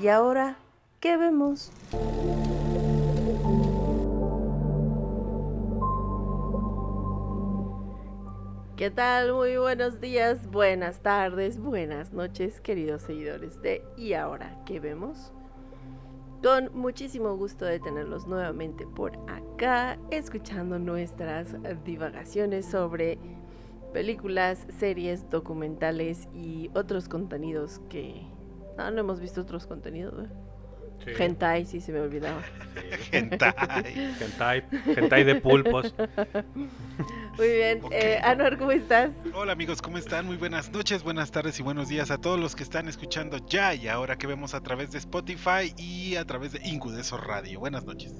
¿Y ahora qué vemos? ¿Qué tal? Muy buenos días, buenas tardes, buenas noches, queridos seguidores de ¿Y ahora qué vemos? Con muchísimo gusto de tenerlos nuevamente por acá, escuchando nuestras divagaciones sobre películas, series, documentales y otros contenidos que... No, no hemos visto otros contenidos, ¿verdad? Sí, Hentai, sí se me olvidaba. sí. Hentai. Hentai, hentai de pulpos. Muy bien, Ok. eh, Anuar, ¿cómo estás? Hola amigos, ¿cómo están? Muy buenas noches, buenas tardes y buenos días a todos los que están escuchando ya y ahora que vemos a través de Spotify y a través de Incudeso Radio. Buenas noches.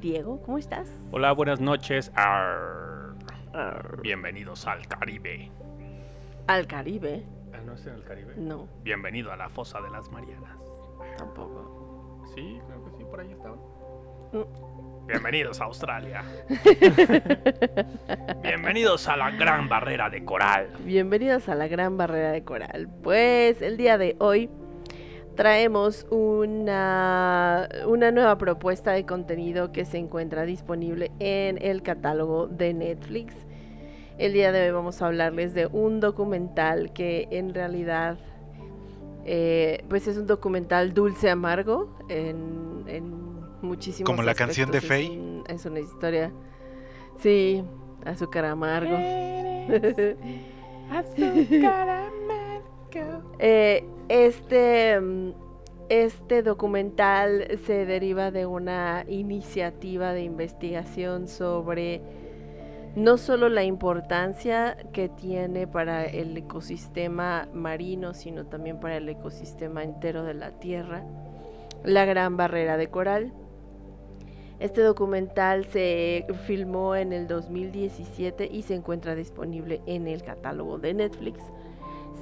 Diego, ¿cómo estás? Hola, buenas noches. Arr. Arr, Bienvenidos al Caribe. Al Caribe. ¿No es en el Caribe? No, Bienvenido a la fosa de las Marianas. tampoco. Sí, creo que sí, por ahí estaban. Mm. Bienvenidos a Australia. Bienvenidos a la gran barrera de coral. Bienvenidos a la Gran Barrera de Coral. Pues el día de hoy traemos una, una nueva propuesta de contenido que se encuentra disponible en el catálogo de Netflix. El día de hoy vamos a hablarles de un documental que en realidad eh, pues es un documental dulce amargo en, en muchísimos Como la canción de. Es Faye. un- es una historia, sí, azúcar amargo. Eh, este, este documental se deriva de una iniciativa de investigación sobre no solo la importancia que tiene para el ecosistema marino, sino también para el ecosistema entero de la Tierra, la Gran Barrera de Coral. Este documental se filmó en el 2017 y se encuentra disponible en el catálogo de Netflix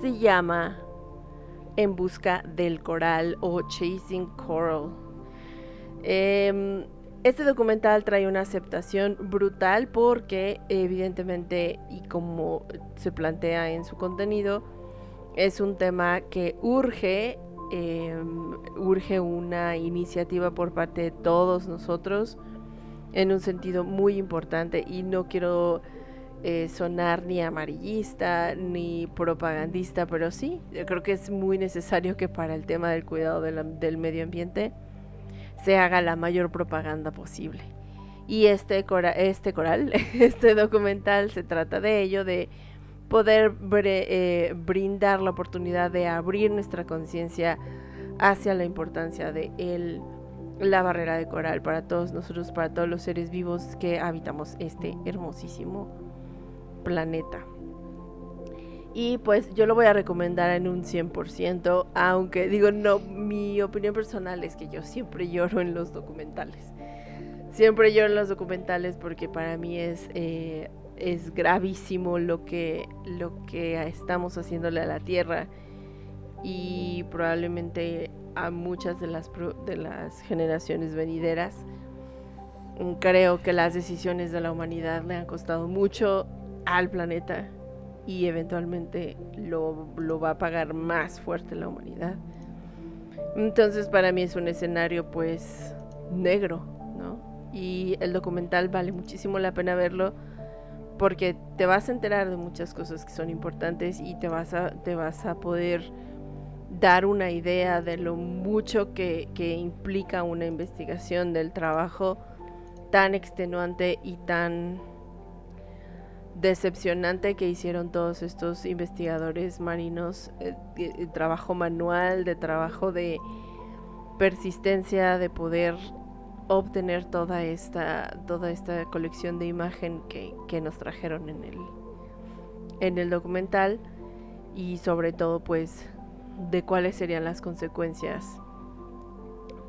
se llama En busca del coral o Chasing Coral. Em, este documental trae una aceptación brutal porque evidentemente y como se plantea en su contenido es un tema que urge em, urge una iniciativa por parte de todos nosotros en un sentido muy importante. Y no quiero eh, sonar ni amarillista ni propagandista, pero sí, yo creo que es muy necesario que para el tema del cuidado del medio ambiente se haga la mayor propaganda posible. Y este, este coral, este documental se trata de ello, de poder eh, brindar la oportunidad de abrir nuestra conciencia hacia la importancia de el, la barrera de coral para todos nosotros, para todos los seres vivos que habitamos este hermosísimo planeta. Y pues yo lo voy a recomendar en un 100%, aunque digo, no, mi opinión personal es que yo siempre lloro en los documentales. Siempre lloro en los documentales porque para mí es, eh, es gravísimo lo que, lo que estamos haciéndole a la Tierra y probablemente a muchas de las, de las generaciones venideras. Creo que las decisiones de la humanidad le han costado mucho al planeta y eventualmente lo, lo va a pagar más fuerte la humanidad. Entonces para mí es un escenario pues negro, ¿no? Y el documental vale muchísimo la pena verlo porque te vas a enterar de muchas cosas que son importantes y te vas a, te vas a poder dar una idea de lo mucho que, que implica una investigación del trabajo tan extenuante y tan decepcionante que hicieron todos estos investigadores marinos, eh, de- trabajo manual, de trabajo de persistencia, de poder obtener toda esta, toda esta colección de imagen que, que nos trajeron en el, en el documental. y sobre todo pues de cuáles serían las consecuencias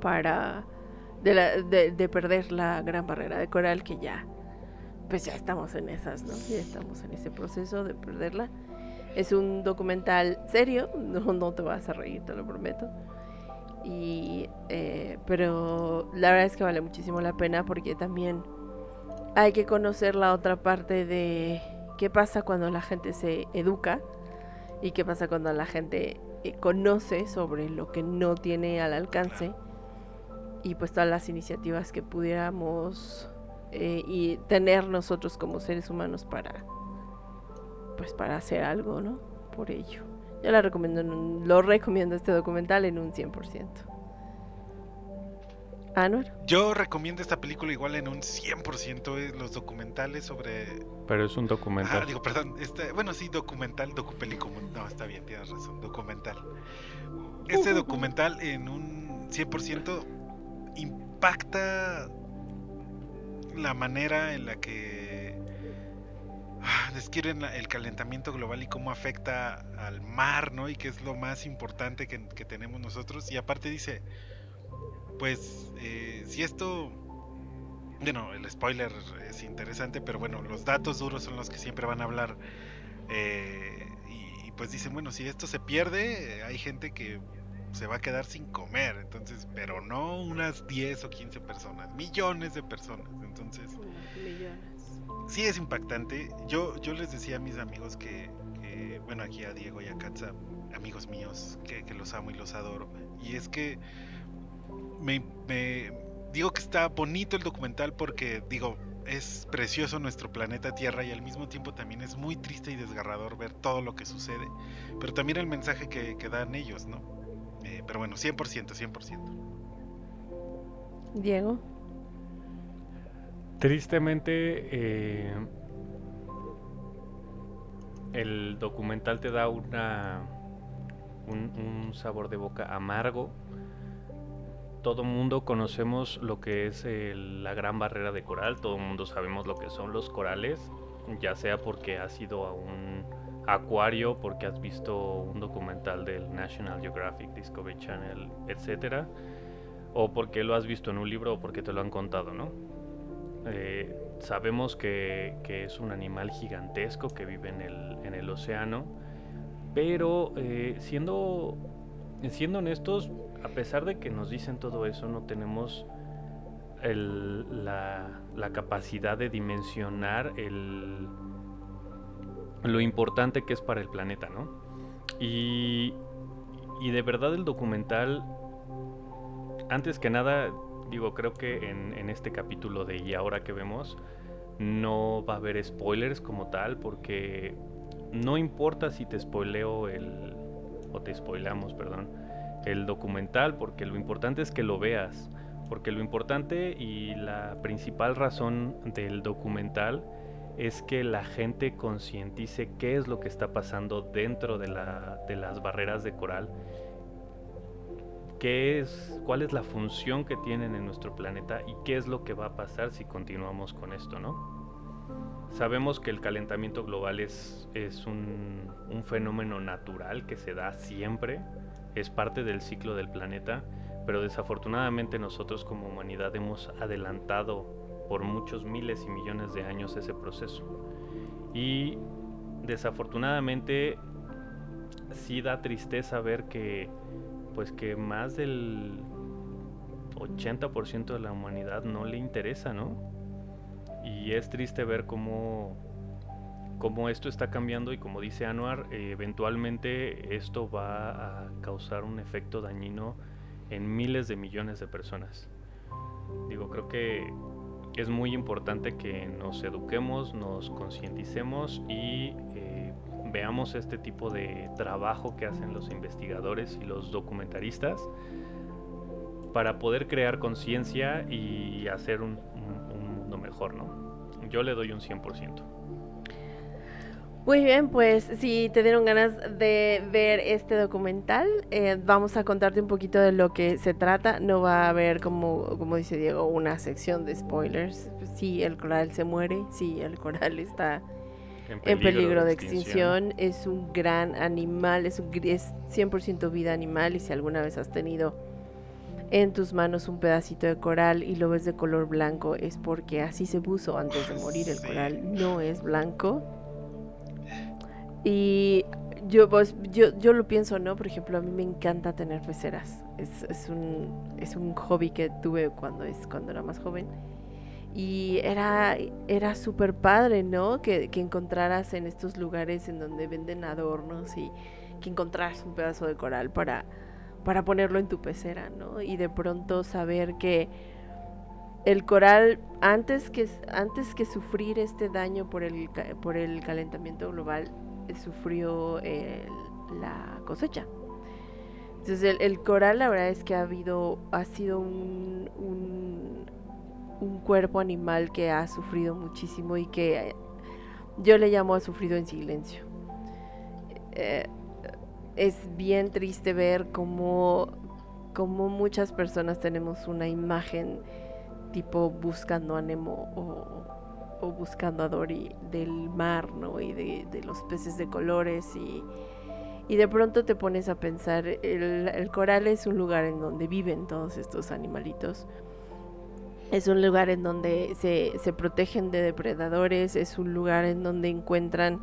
para de, la- de- de perder la gran barrera de coral que ya pues ya estamos en esas, ¿no? Ya estamos en ese proceso de perderla. Es un documental serio, no, no te vas a reír, te lo prometo. Y, eh, pero la verdad es que vale muchísimo la pena porque también hay que conocer la otra parte de qué pasa cuando la gente se educa y qué pasa cuando la gente eh, conoce sobre lo que no tiene al alcance y pues todas las iniciativas que pudiéramos eh, y tener nosotros como seres humanos para pues para hacer algo, ¿no? Por ello. Yo la recomiendo en un- lo recomiendo este documental en un 100%. Anuar. Yo recomiendo esta película igual en un 100% eh, los documentales sobre... Pero es un documental. Ah, digo, perdón. Este, bueno, sí, documental, docupelícula. No, está bien, tienes razón, documental. Este documental en un 100% impacta la manera en la que ah, describen el calentamiento global y cómo afecta al mar, ¿no? Y que es lo más importante que, tenemos nosotros. Y aparte dice, pues, eh, si esto... Bueno, el spoiler es interesante, pero bueno, los datos duros son los que siempre van a hablar. eh, y, y pues dicen, bueno, si esto se pierde, eh, hay gente que se va a quedar sin comer. Entonces, pero no unas 10 o 15 personas, millones de personas. Entonces, sí es impactante. Yo, yo les decía a mis amigos que, que, bueno, aquí a Diego y a Katza, amigos míos, que, que los amo y los adoro. Y es que me, me- digo que está bonito el documental porque, digo, es precioso nuestro planeta Tierra y al mismo tiempo también es muy triste y desgarrador ver todo lo que sucede. Pero también el mensaje que, que dan ellos, ¿no? Eh, pero bueno, 100%, 100%. Diego. Tristemente, eh, el documental te da una un, un sabor de boca amargo. Todo mundo conocemos lo que es el- la gran barrera de coral, todo mundo sabemos lo que son los corales, ya sea porque has ido a un acuario, porque has visto un documental del National Geographic, Discovery Channel, etcétera, o porque lo has visto en un libro o porque te lo han contado, ¿no? Eh, sabemos que, es un animal gigantesco que vive en el, océano, pero eh, siendo, siendo honestos, a pesar de que nos dicen todo eso, no tenemos la capacidad de dimensionar el, lo importante que es para el planeta, ¿no? Y, y de verdad el documental, antes que nada, digo, creo que en, en este capítulo de Y ahora que vemos, no va a haber spoilers como tal, porque no importa si te spoileo el. o te spoileamos, perdón, el documental, porque lo importante es que lo veas. Porque lo importante y la principal razón del documental es que la gente concientice qué es lo que está pasando dentro de, la- de las barreras de coral qué es, cuál es la función que tienen en nuestro planeta y qué es lo que va a pasar si continuamos con esto, ¿no? Sabemos que el calentamiento global es, es un, un fenómeno natural que se da siempre, es parte del ciclo del planeta, pero desafortunadamente nosotros como humanidad hemos adelantado por muchos miles y millones de años ese proceso. Y desafortunadamente sí da tristeza ver que pues que más del 80% de la humanidad no le interesa, ¿no? Y es triste ver cómo, cómo esto está cambiando y como dice Anuar, eventualmente esto va a causar un efecto dañino en miles de millones de personas. Digo, creo que es muy importante que nos eduquemos, nos concienticemos y eh, veamos este tipo de trabajo que hacen los investigadores y los documentaristas para poder crear conciencia y hacer un, un- un mundo mejor, ¿no? Yo le doy un 100%. Muy bien, pues si te dieron ganas de ver este documental, eh, vamos a contarte un poquito de lo que se trata. No va a haber, como, como dice Diego, una sección de spoilers. Sí, el coral se muere, sí, el coral está en peligro de extinción. Es un gran animal, es, un, es 100% vida animal y si alguna vez has tenido en tus manos un pedacito de coral y lo ves de color blanco es porque así se puso antes de morir el coral, no es blanco. Y yo, pues, yo, yo lo pienso, ¿no? Por ejemplo, a mí me encanta tener peceras. Es, es un, es un hobby que tuve cuando, es, cuando era más joven. Y era, era súper padre, ¿no? Que, que encontraras en estos lugares en donde venden adornos y que encontraras un pedazo de coral para, para ponerlo en tu pecera, ¿no? Y de pronto saber que el coral, antes que, antes que sufrir este daño por el, por el calentamiento global, sufrió el- la cosecha. Entonces el, coral la verdad es que ha habido, ha sido un, un, cuerpo animal que ha sufrido muchísimo y que eh, yo le llamo ha sufrido en silencio. Eh, es bien triste ver cómo, cómo muchas personas tenemos una imagen tipo buscando a o, buscando a Dory del mar, ¿no? Y de, los peces de colores y, de pronto te pones a pensar, el, el coral es un lugar en donde viven todos estos animalitos. Es un lugar en donde se, se protegen de depredadores, es un lugar en donde encuentran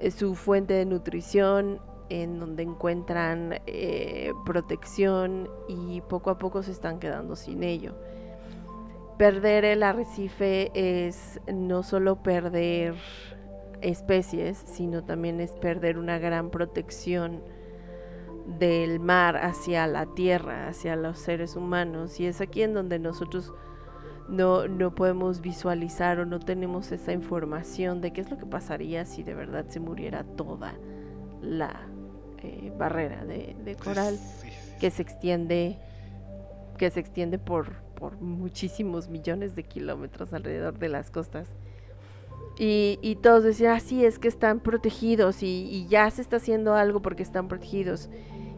eh, su fuente de nutrición, en donde encuentran eh, protección y poco a poco se están quedando sin ello. Perder el arrecife es no solo perder especies, sino también es perder una gran protección del mar hacia la tierra, hacia los seres humanos. Y es aquí en donde nosotros no, no podemos visualizar o no tenemos esa información de qué es lo que pasaría si de verdad se muriera toda la eh, barrera de, de coral Sí, sí, que se extiende que se extiende por, por muchísimos millones de kilómetros alrededor de las costas. Y, y todos decían, así es que están protegidos y, y ya se está haciendo algo porque están protegidos.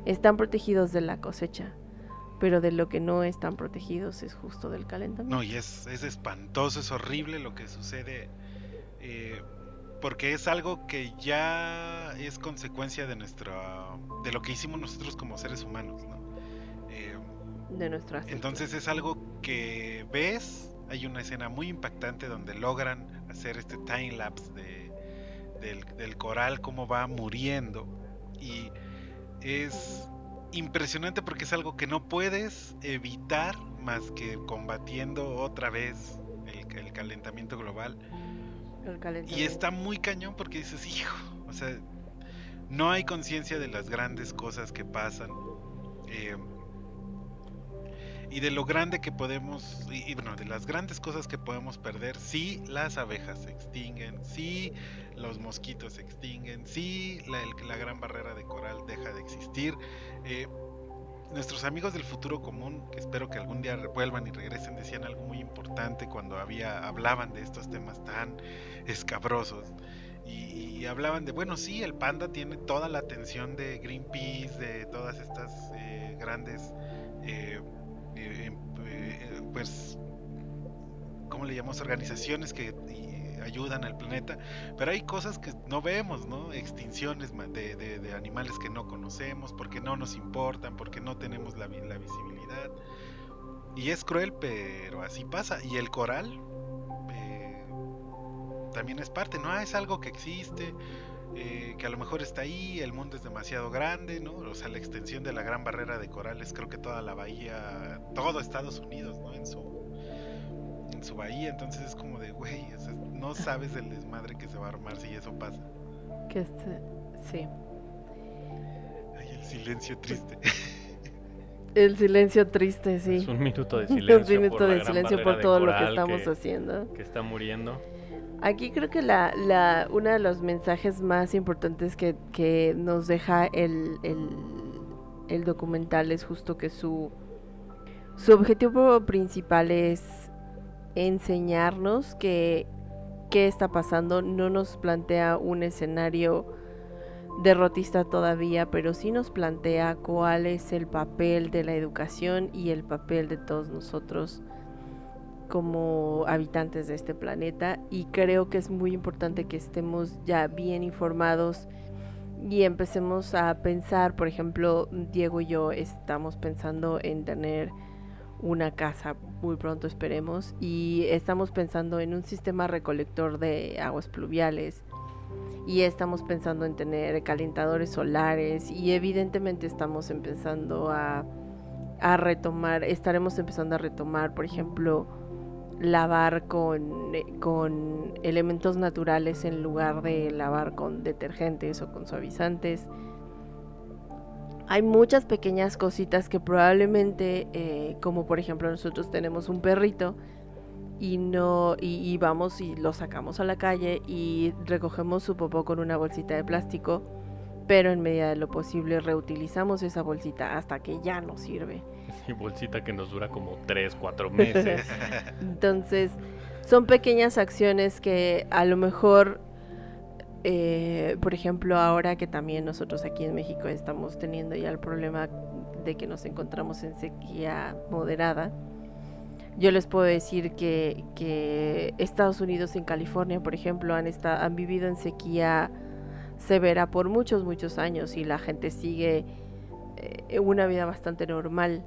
Están protegidos de la cosecha, pero de lo que no están protegidos es justo del calentamiento. No, y es, es espantoso, es horrible lo que sucede. eh, porque es algo que ya es consecuencia de nuestra. de lo que hicimos nosotros como seres humanos, ¿no? De nuestro ancestro. entonces es algo que ves. Hay una escena muy impactante donde logran hacer este time lapse de, del, del coral, cómo va muriendo. Y es impresionante porque es algo que no puedes evitar más que combatiendo otra vez el, el calentamiento global. El Y calentamiento. está muy cañón porque dices, hijo, o sea, no hay conciencia de las grandes cosas que pasan. eh, y de lo grande que podemos, y, y bueno, de las grandes cosas que podemos perder, si las abejas se extinguen, si los mosquitos se extinguen, si la, el- la gran barrera de coral deja de existir. eh, nuestros amigos del futuro común, que espero que algún día vuelvan y regresen, decían algo muy importante cuando había, hablaban de estos temas tan escabrosos. Y, y hablaban de, bueno, sí, el panda tiene toda la atención de Greenpeace, de todas estas eh, grandes, eh, eh, eh, pues, ¿cómo le llamamos? Organizaciones que ayudan al planeta. Pero hay cosas que no vemos, ¿no? Extinciones de, de- animales que no conocemos, porque no nos importan, porque no tenemos la, la visibilidad. Y es cruel, pero así pasa. Y el coral eh, también es parte, ¿no? Es algo que existe, eh, que a lo mejor está ahí, el mundo es demasiado grande, ¿no? O sea, la extensión de la gran barrera de corales, creo que toda la bahía, todo Estados Unidos, ¿no? En su, en su bahía, entonces es como de, güey, o sea, no sabes el desmadre que se va a armar si eso pasa. Que este- sí. Ay, el silencio triste. El silencio triste, sí. Es un minuto de Un silencio. minuto por la de gran silencio barrera por de todo lo que estamos que, haciendo. que está muriendo. Aquí creo que la, la, uno de los mensajes más importantes que, nos deja el, el, el documental es justo que su, su objetivo principal es enseñarnos que qué está pasando. No nos plantea un escenario derrotista todavía, pero sí nos plantea cuál es el papel de la educación y el papel de todos nosotros como habitantes de este planeta y creo que es muy importante que estemos ya bien informados y empecemos a pensar, por ejemplo, Diego y yo estamos pensando en tener una casa muy pronto esperemos y estamos pensando en un sistema recolector de aguas pluviales y estamos pensando en tener calentadores solares y evidentemente estamos empezando a, a retomar, estaremos empezando a retomar, por ejemplo, lavar con, eh, con elementos naturales en lugar de lavar con detergentes o con suavizantes. Hay muchas pequeñas cositas que probablemente, eh, como por ejemplo nosotros tenemos un perrito y no y, y vamos y lo sacamos a la calle y recogemos su popó con una bolsita de plástico, pero en medida de lo posible reutilizamos esa bolsita hasta que ya no sirve. Bolsita que nos dura como 3, 4 meses. Entonces, son pequeñas acciones que a lo mejor, eh, por ejemplo, ahora que también nosotros aquí en México estamos teniendo ya el problema de que nos encontramos en sequía moderada, yo les puedo decir que, que Estados Unidos en California, por ejemplo, han, esta- han vivido en sequía severa por muchos, muchos años y la gente sigue eh, una vida bastante normal.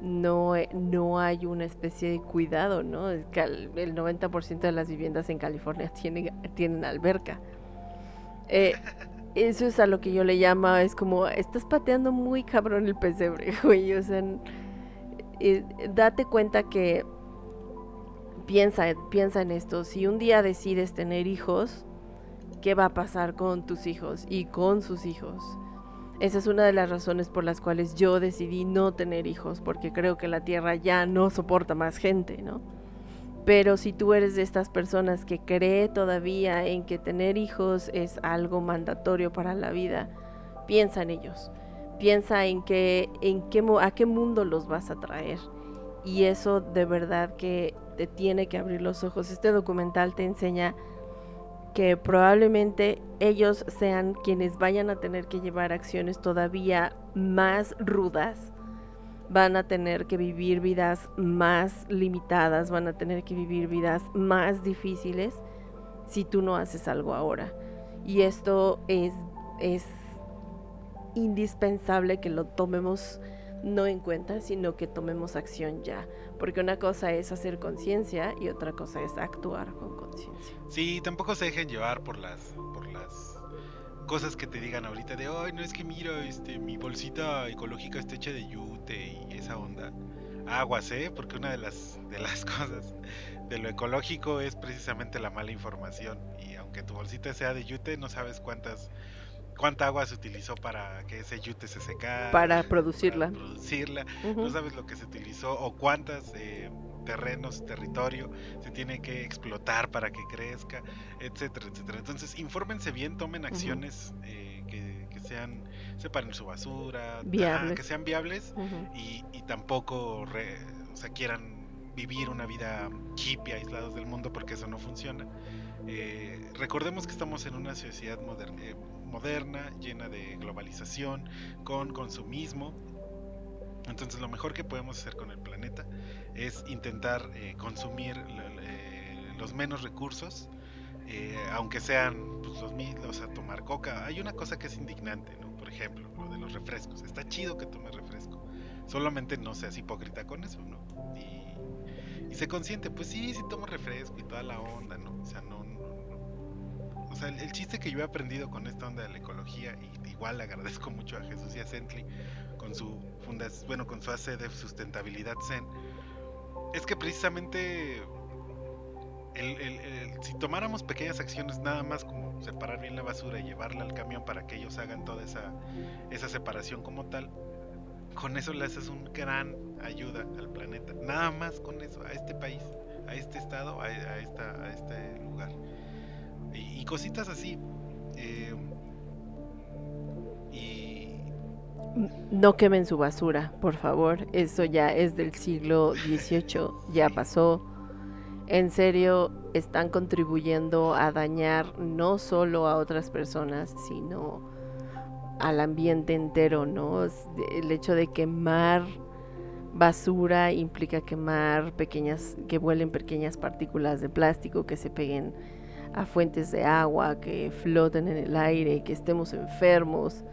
No, eh, no hay una especie de cuidado, ¿no? El 90% de las viviendas en California tienen, tienen alberca. Eh, eso es a lo que yo le llamo, es como, estás pateando muy cabrón el pesebre, güey. O sea, date cuenta que piensa, piensa en esto. Si un día decides tener hijos, ¿qué va a pasar con tus hijos y con sus hijos? Esa es una de las razones por las cuales yo decidí no tener hijos, porque creo que la Tierra ya no soporta más gente, ¿no? Pero si tú eres de estas personas que cree todavía en que tener hijos es algo mandatorio para la vida, piensa en ellos. Piensa en que en qué a qué mundo los vas a traer. Y eso de verdad que te tiene que abrir los ojos. Este documental te enseña que probablemente ellos sean quienes vayan a tener que llevar acciones todavía más rudas, van a tener que vivir vidas más limitadas, van a tener que vivir vidas más difíciles si tú no haces algo ahora. Y esto es, es indispensable que lo tomemos no en cuenta, sino que tomemos acción ya. Porque una cosa es hacer conciencia y otra cosa es actuar con conciencia. Sí, tampoco se dejen llevar por las por las cosas que te digan ahorita de, "Ay, no es que mira, este mi bolsita ecológica está hecha de yute y esa onda." Aguas, ¿eh? Porque una de las de las cosas de lo ecológico es precisamente la mala información y aunque tu bolsita sea de yute, no sabes cuántas cuánta agua se utilizó para que ese yute se secara, Para producirla. para producirla, no sabes lo que se utilizó o cuántas eh, terrenos, territorio se tiene que explotar para que crezca, etcétera, etcétera. Entonces, infórmense bien, tomen acciones eh, que, que sean, separen su basura, Viables. que sean viables y, y tampoco re- o sea, quieran vivir una vida hippie aislados del mundo porque eso no funciona. Eh, recordemos que estamos en una sociedad moder- eh, moderna, llena de globalización, con consumismo. Entonces lo mejor que podemos hacer con el planeta es intentar eh, consumir eh, los menos recursos, eh, aunque sean pues, los mismos, o sea, tomar coca. Hay una cosa que es indignante, ¿no? Por ejemplo, lo de los refrescos. Está chido que tomes refresco. Solamente no seas hipócrita con eso, ¿no? Y, sé consciente, pues sí, sí tomo refresco y toda la onda, ¿no? O sea, no. O sea, el, chiste que yo he aprendido con esta onda de la ecología, y igual agradezco mucho a Jesús y a Sentley con su fundación, bueno, con su AC de sustentabilidad Zen, es que precisamente el- el- si tomáramos pequeñas acciones nada más como separar bien la basura y llevarla al camión para que ellos hagan toda esa, esa separación como tal, con eso le haces un gran ayuda al planeta. Nada más con eso, a este país, a este estado, a, a esta, a este lugar. Y, y cositas así. eh, y No quemen su basura, por favor. Eso ya es del siglo XVIII, ya pasó. En serio, están contribuyendo a dañar no solo a otras personas, sino al ambiente entero, ¿no? El hecho de quemar basura implica quemar pequeñas, que vuelen pequeñas partículas de plástico que se peguen a fuentes de agua, que floten en el aire, que estemos enfermos.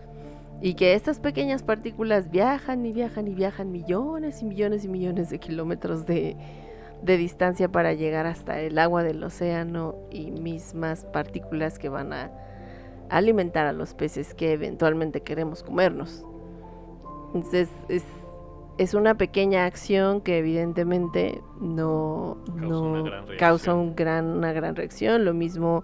Y que estas pequeñas partículas viajan y viajan y viajan millones y millones y millones de kilómetros de, de distancia para llegar hasta el agua del océano y mismas partículas que van a alimentar a los peces que eventualmente queremos comernos. Entonces es, es una pequeña acción que evidentemente no, Causa no una gran causa reacción. un gran, una gran reacción. Lo mismo,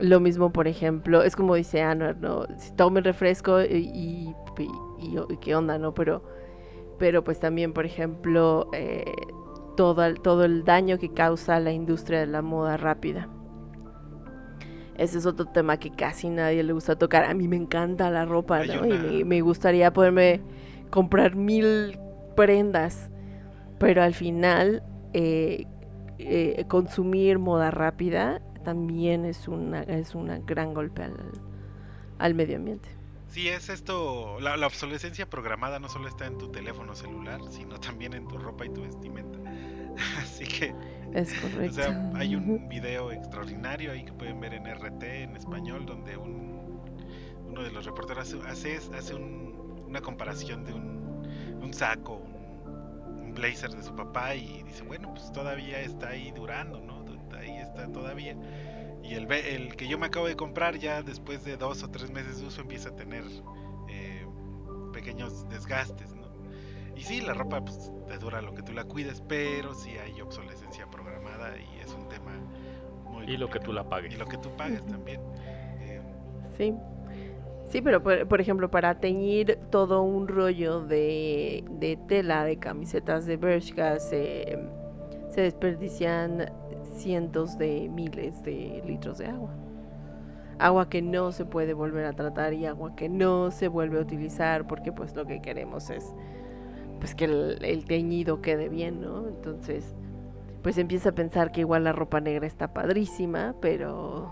lo mismo, por ejemplo, es como dice Anuar, ¿no? Si tomen refresco y, y, y- y qué onda, ¿no? Pero, pero pues también, por ejemplo, eh, todo, el- todo el daño que causa la industria de la moda rápida. Ese es otro tema que casi nadie le gusta tocar. A mí me encanta la ropa, ¿no? Y me, me gustaría poderme comprar mil prendas. Pero al final, eh, eh, consumir moda rápida también es una es un gran golpe al, al medio ambiente. Sí, es esto, la, la obsolescencia programada no solo está en tu teléfono celular, sino también en tu ropa y tu vestimenta. Así que, Es o correcto. sea, hay un video extraordinario ahí que pueden ver en RT en español, donde un, uno de los reporteros hace, hace, hace un- una comparación de un, un saco, un, un blazer de su papá y dice, bueno, pues todavía está ahí durando, ¿no? Ahí está todavía. Y el, el que yo me acabo de comprar ya después de dos o tres meses de uso empieza a tener eh, pequeños desgastes, ¿no? Y sí, la ropa pues, te dura lo que tú la cuides, pero sí hay obsolescencia programada y es un tema muy Y lo que tú complicado. la pagues. Y lo que tú pagues también. Eh, Sí. Sí, pero por, ejemplo, para teñir todo un rollo de, de tela, de camisetas de Bershka, se, se desperdician cientos de miles de litros de agua. Agua que no se puede volver a tratar y agua que no se vuelve a utilizar porque pues lo que queremos es pues que el, el teñido quede bien, ¿no? Entonces, pues empieza a pensar que igual la ropa negra está padrísima, pero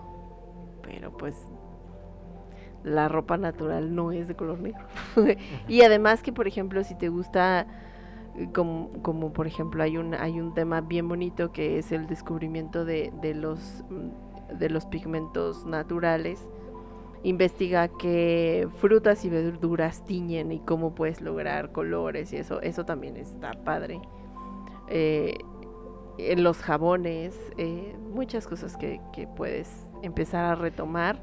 pero pues la ropa natural no es de color negro. y además que, por ejemplo, si te gusta, eh, como, como por ejemplo hay un, hay un tema bien bonito que es el descubrimiento de, de los, mm, de los pigmentos naturales, investiga qué frutas y verduras tiñen y cómo puedes lograr colores y eso, eso también está padre. Eh, en los jabones, eh, muchas cosas que, que puedes empezar a retomar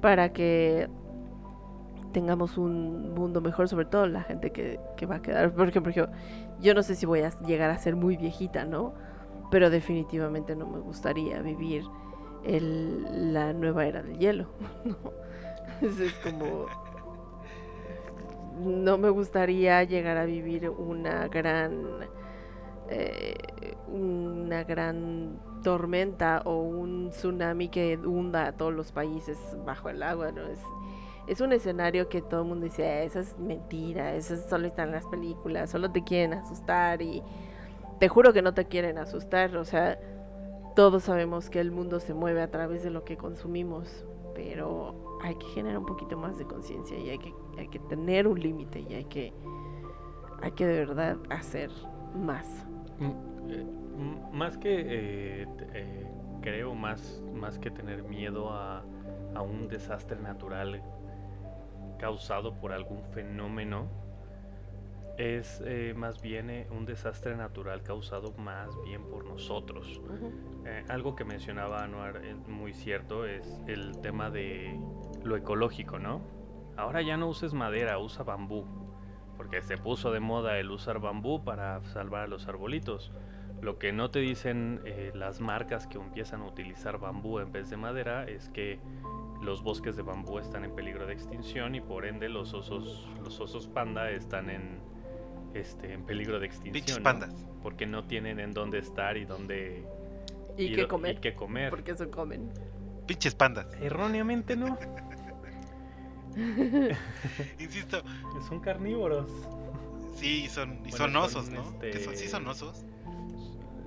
para que tengamos un mundo mejor, sobre todo la gente que, va a quedar. Por ejemplo, yo, no sé si voy a llegar a ser muy viejita, ¿no? Pero definitivamente no me gustaría vivir la nueva era del hielo. ¿no? Es como... No me gustaría llegar a vivir una gran... eh, una gran tormenta o un tsunami que hunda a todos los países bajo el agua, ¿no? Es, es un escenario que todo el mundo dice, "Ah, eso es mentira, eso solo está en las películas, solo te quieren asustar y te juro que no te quieren asustar, o sea, todos sabemos que el mundo se mueve a través de lo que consumimos, pero hay que generar un poquito más de conciencia y hay que, hay que tener un límite y hay que, hay que de verdad hacer más. Mm, eh, más que eh, eh, creo más más que tener miedo a, a un desastre natural causado por algún fenómeno es eh, más bien un desastre natural causado más bien por nosotros. Algo que mencionaba Anuar es muy cierto es el tema de lo ecológico no ahora ya no uses madera usa bambú porque se puso de moda el usar bambú para salvar a los arbolitos. Lo que no te dicen eh, las marcas que empiezan a utilizar bambú en vez de madera es que los bosques de bambú están en peligro de extinción y por ende los osos, los osos panda están en, este, en peligro de extinción. Pinches ¿no? pandas. Porque no tienen en dónde estar y dónde Y, do- comer, y qué comer. porque eso comen. Pinches pandas. Erróneamente no. Insisto, Son carnívoros. sí, son, y Bueno, son son, osos, ¿no? este, ¿Que son- ¿Sí son osos?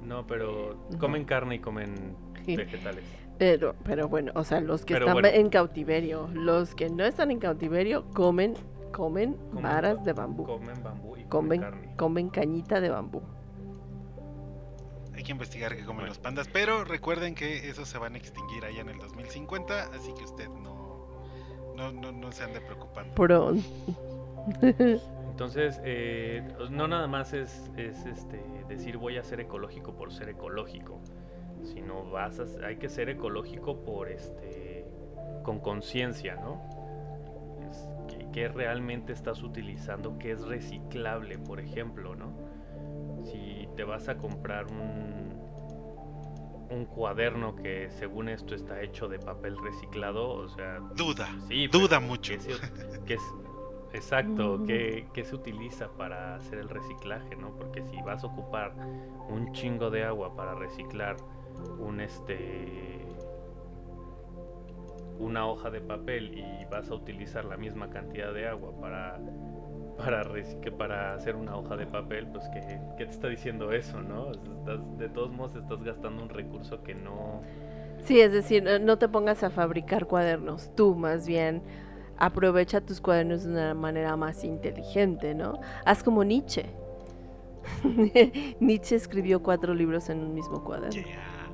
No, pero No. comen carne y comen Sí. vegetales. Pero, pero bueno, o sea, los que Pero están bueno. en cautiverio, los que no están en cautiverio comen comen Comen varas de bambú. Comen bambú y comen Comen, carne. comen cañita de bambú. Hay que investigar qué comen los pandas, pero recuerden que esos se van a extinguir allá en el 2050, así que usted no, no, no, no se ande preocupando. Pronto. Entonces, eh, no nada más es, es, este, decir voy a ser ecológico por ser ecológico, sino vas a- hay que ser ecológico por este, con conciencia, ¿no? Es que, que realmente estás utilizando, que es reciclable, por ejemplo, ¿no? Si te vas a comprar un, un cuaderno que según esto está hecho de papel reciclado, o sea, Duda, Sí, duda mucho. ¿qué se- exacto, ¿qué, qué se utiliza para hacer el reciclaje, no? Porque si vas a ocupar un chingo de agua para reciclar un este una hoja de papel y vas a utilizar la misma cantidad de agua para para que para hacer una hoja de papel, pues ¿qué, qué te está diciendo eso, no? Estás- de todos modos estás gastando un recurso que no Sí, es decir, no te pongas a fabricar cuadernos, tú más bien aprovecha tus cuadernos de una manera más inteligente, ¿no? Haz como Nietzsche. Nietzsche escribió cuatro libros en un mismo cuaderno. Yeah.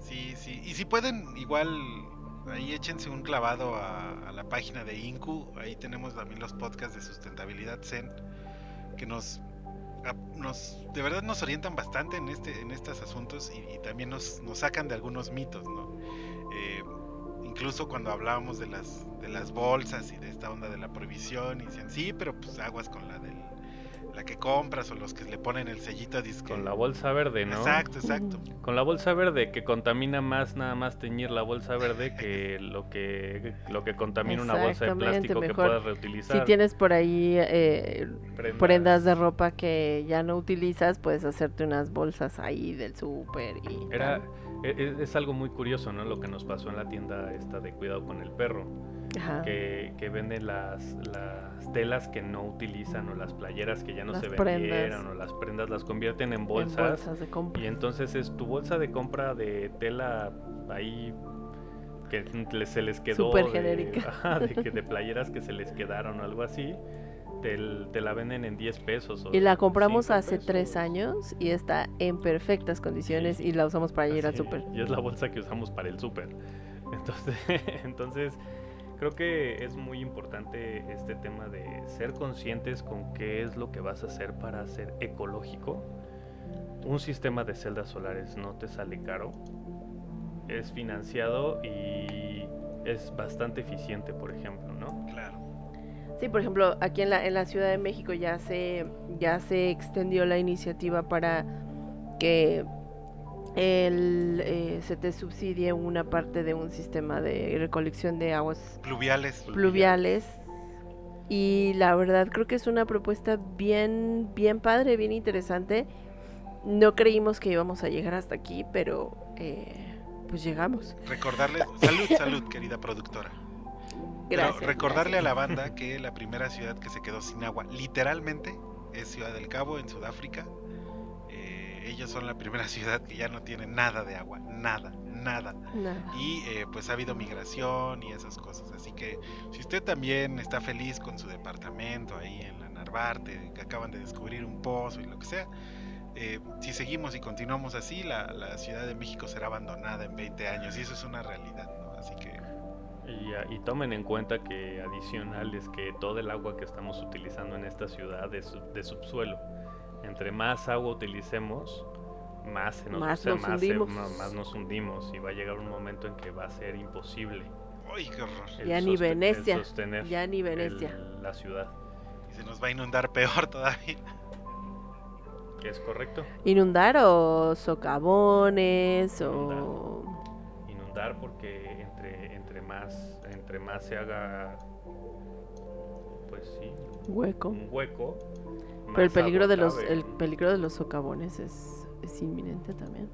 Sí, sí. Y si pueden, igual ahí échense un clavado a, la página de Incu. Ahí tenemos también los podcasts de sustentabilidad Zen que nos, nos de verdad nos orientan bastante en este en estos asuntos y, y también nos, nos sacan de algunos mitos, ¿no? Eh, incluso cuando hablábamos de las de las bolsas y de esta onda de la prohibición y dicen sí, pero pues aguas con la del la que compras o los que le ponen el sellito disque. con la bolsa verde, ¿no? Exacto, exacto. Con la bolsa verde que contamina más nada más teñir la bolsa verde que lo que lo que contamina una bolsa de plástico que puedas reutilizar. Si tienes por ahí eh, Prendas. prendas de ropa que ya no utilizas, puedes hacerte unas bolsas ahí del súper y Era tal. E- e- es, algo muy curioso, ¿no? Lo que nos pasó en la tienda esta de cuidado con el perro, Ajá. que, que venden las, las telas que no utilizan o las playeras que ya no Las se prendas. vendieron o las prendas las convierten en En bolsas, bolsas de compra. y entonces es tu bolsa de compra de tela ahí que se les quedó Súper de- genérica. ajá, de, que- de playeras que se les quedaron o algo así te, te la venden en 10 pesos o Y la compramos hace tres pesos. años y está en perfectas condiciones Sí. y la usamos para ir al súper. Y es la bolsa que usamos para el súper. Entonces, entonces, creo que es muy importante este tema de ser conscientes con qué es lo que vas a hacer para ser ecológico. Un sistema de celdas solares no te sale caro. Es financiado y es bastante eficiente, por ejemplo, ¿no? Claro. Sí, por ejemplo, aquí en la, en la Ciudad de México ya se, ya se extendió la iniciativa para que el, eh, se te subsidie una parte de un sistema de recolección de aguas Pluviales. pluviales. Y la verdad creo que es una propuesta bien, bien padre, bien interesante. No creímos que íbamos a llegar hasta aquí, pero eh, pues llegamos. Recordarles, salud, salud, querida productora. Pero Gracias. recordarle a la banda que la primera ciudad que se quedó sin agua, literalmente, es Ciudad del Cabo, en Sudáfrica. Eh, ellos son la primera ciudad que ya no tiene nada de agua, nada, nada. Nada. Y eh, pues ha habido migración y esas cosas. Así que si usted también está feliz con su departamento ahí en la Narvarte, que acaban de descubrir un pozo y lo que sea, eh, si seguimos y continuamos así, la, la Ciudad de México será abandonada en 20 años. Y eso es una realidad, Y, y tomen en cuenta que adicional es que todo el agua que estamos utilizando en esta ciudad es de subsuelo. Entre más agua utilicemos, más, se nos, Más o sea, nos más, se- hundimos. más nos hundimos y va a llegar un momento en que va a ser imposible. ¡Uy, qué horror! Ya ni Venecia, ya ni Venecia. el- la ciudad. Y se nos va a inundar peor todavía. ¿Es correcto? Inundar o socavones o... Inundar porque entre más entre más se haga pues sí, Hueco. un hueco. Pero el peligro de los cabe. el peligro de los socavones es, es inminente también.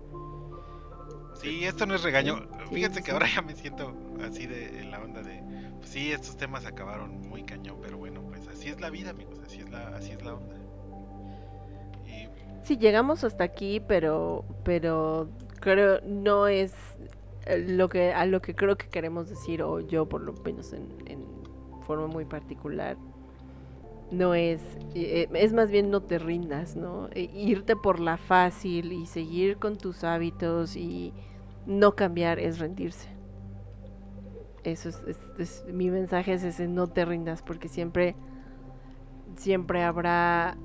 Sí, esto no es regaño. Sí, Fíjense sí, que sí. ahora ya me siento así de en la onda de pues sí, estos temas acabaron muy cañón, pero bueno, pues así es la vida, amigos, así es la así es la onda. Y Sí, llegamos hasta aquí, pero pero creo no es lo que a lo que creo que queremos decir o yo por lo menos en, forma muy particular. No es, eh, es más bien no te rindas, ¿no? E- irte por la fácil y seguir con tus hábitos y no cambiar es rendirse. Eso es, es- es- mi mensaje es ese, no te rindas, porque siempre, siempre habrá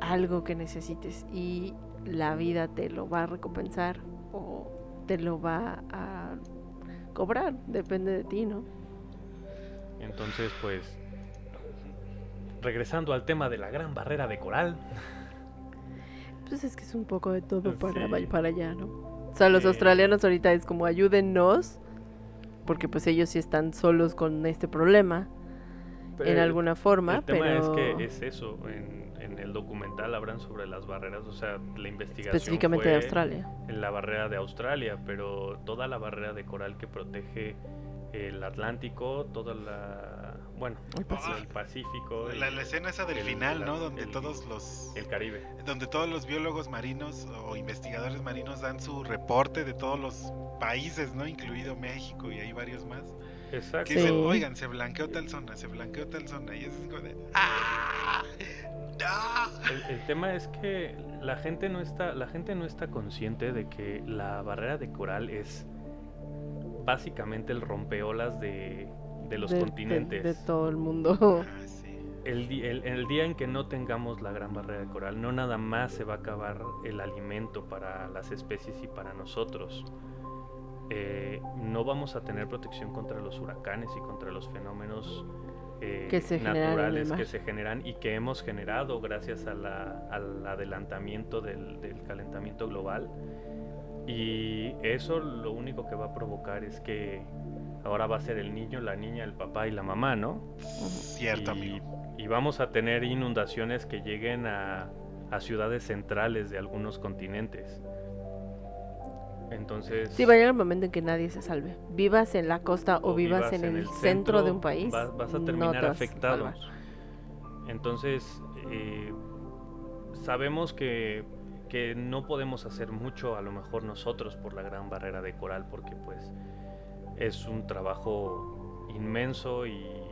algo que necesites y la vida te lo va a recompensar o te lo va a cobrar, depende de ti, ¿no? Entonces, pues, regresando al tema de la gran barrera de coral, Pues es que es un poco de todo para, Sí. va- para allá, ¿no? O sea, los australianos ahorita es como ayúdennos, porque pues ellos sí están solos con este problema en alguna forma, el tema pero es que es eso, en el documental hablan sobre las barreras, o sea, la investigación específicamente de Australia. en la barrera de Australia, pero toda la barrera de coral que protege el Atlántico, toda la, bueno, El Pacífico. el Pacífico, La, el- la escena esa del el- final, la- ¿no? Donde el- todos los el Caribe. donde todos los biólogos marinos o investigadores marinos dan su reporte de todos los países, ¿no? Incluido México y hay varios más. Exacto. Que Sí. dicen, oigan, se blanqueó tal zona, se blanqueó tal zona. Y es como de, ¡ah! El, el tema es que la gente no está, la gente no está consciente de que la barrera de coral es básicamente el rompeolas de, de los de- continentes. De, todo el mundo. Ah, sí. El, di- el- el día en que no tengamos la gran barrera de coral, no nada más se va a acabar el alimento para las especies y para nosotros. Eh, no vamos a tener protección contra los huracanes y contra los fenómenos eh, Que se naturales que se generan y que hemos generado gracias a la- al adelantamiento del, del calentamiento global. Y eso lo único que va a provocar es que ahora va a ser el niño, la niña, el papá y la mamá, ¿no? Cierto, y, amigo. y vamos a tener inundaciones que lleguen a, a ciudades centrales de algunos continentes. Entonces, Sí, va a llegar el momento en que nadie se salve. Vivas en la costa o, o vivas, en, el, centro, de un país, vas, vas a no terminar te vas a afectado. Entonces, eh, sabemos que, que no podemos hacer mucho, a lo mejor nosotros, por la gran barrera de coral, porque pues es un trabajo inmenso y,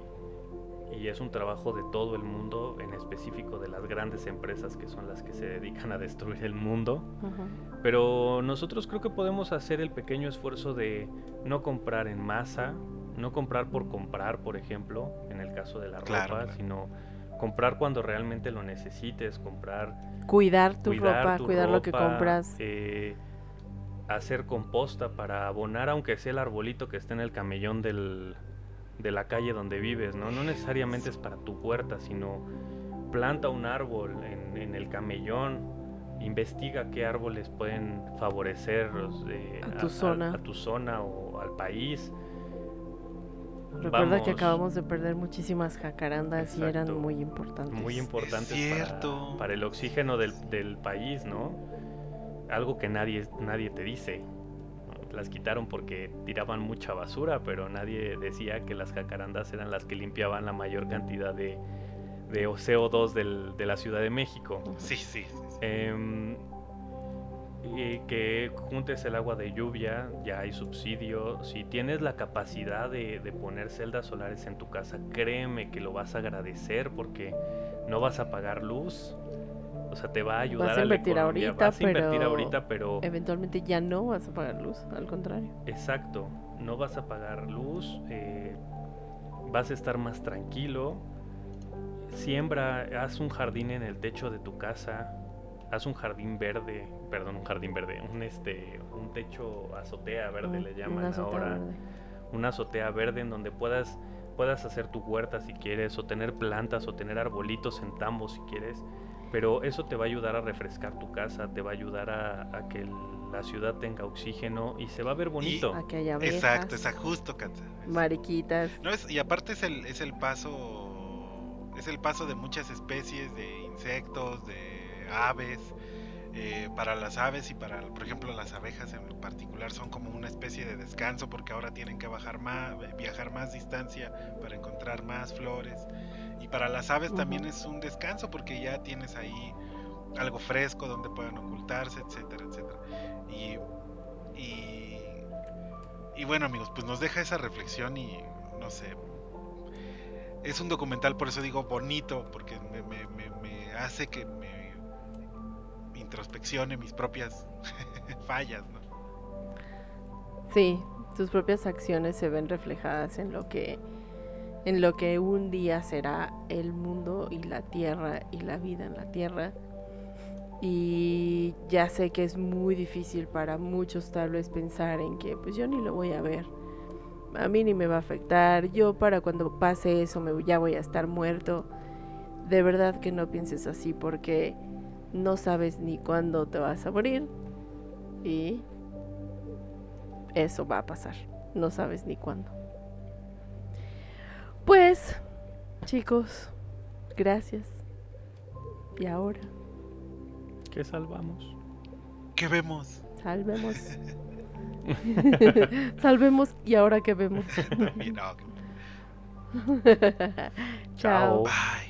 y es un trabajo de todo el mundo, en específico de las grandes empresas que son las que se dedican a destruir el mundo. Pero nosotros creo que podemos hacer el pequeño esfuerzo de no comprar en masa, no comprar por comprar, por ejemplo, en el caso de la Claro, ropa, claro. sino comprar cuando realmente lo necesites, comprar, Cuidar tu cuidar ropa, tu cuidar lo que compras. eh, hacer composta para abonar, aunque sea el arbolito que esté en el camellón del, de la calle donde vives, ¿no? No necesariamente es para tu puerta, sino planta un árbol en, en el camellón, investiga qué árboles pueden favorecer eh, A tu zona. a tu zona o al país. Recuerda que acabamos de perder muchísimas jacarandas y eran muy importantes. muy importantes para, para el oxígeno del, del país, ¿no? Algo que nadie, nadie te dice. Las quitaron porque tiraban mucha basura, pero nadie decía que las jacarandas eran las que limpiaban la mayor cantidad de, de CO2 del- de la Ciudad de México. Sí, sí, sí, sí. Em, y que juntes el agua de lluvia, ya hay subsidio. Si tienes la capacidad de, de poner celdas solares en tu casa, créeme que lo vas a agradecer porque no vas a pagar luz. O sea, te va a ayudar a a, la invertir economía. ahorita, vas a invertir pero ahorita, pero Eventualmente ya no vas a pagar luz, al contrario. exacto, no vas a pagar luz, eh, vas a estar más tranquilo. Siembra, haz un jardín en el techo de tu casa, haz un jardín verde, perdón, un jardín verde, un este, un techo azotea verde Un- le llaman una azotea ahora, verde. una azotea verde en donde puedas puedas hacer tu huerta si quieres o tener plantas o tener arbolitos en tambos si quieres, pero eso te va a ayudar a refrescar tu casa, te va a ayudar a, a que el- la ciudad tenga oxígeno y se va a ver bonito. A que haya abejas, Exacto, exacto, justo, Katza. mariquitas. No es, y aparte es el, es el paso es el paso de muchas especies de insectos, de aves. eh, para las aves y para, por ejemplo, las abejas en particular son como una especie de descanso porque ahora tienen que bajar más, viajar más distancia para encontrar más flores. Y para las aves también es un descanso porque ya tienes ahí algo fresco donde puedan ocultarse, etcétera, etcétera. Y, y, y bueno amigos, pues nos deja esa reflexión y no sé. es un documental, por eso digo bonito, porque me, me- me- me hace que me introspeccione mis propias fallas, ¿no? Sí, tus propias acciones se ven reflejadas en lo que en lo que un día será el mundo y la tierra y la vida en la tierra. Y ya sé que es muy difícil para muchos tal vez pensar en que pues yo ni lo voy a ver. A mí ni me va a afectar. Yo para cuando pase eso me, ya voy a estar muerto. De verdad que no pienses así porque no sabes ni cuándo te vas a morir. Y eso va a pasar. No sabes ni cuándo. Pues, chicos, gracias. Y ahora, ¿Qué salvamos? ¿Qué vemos? salvemos. Salvemos y ahora que vemos. Chao. Bye.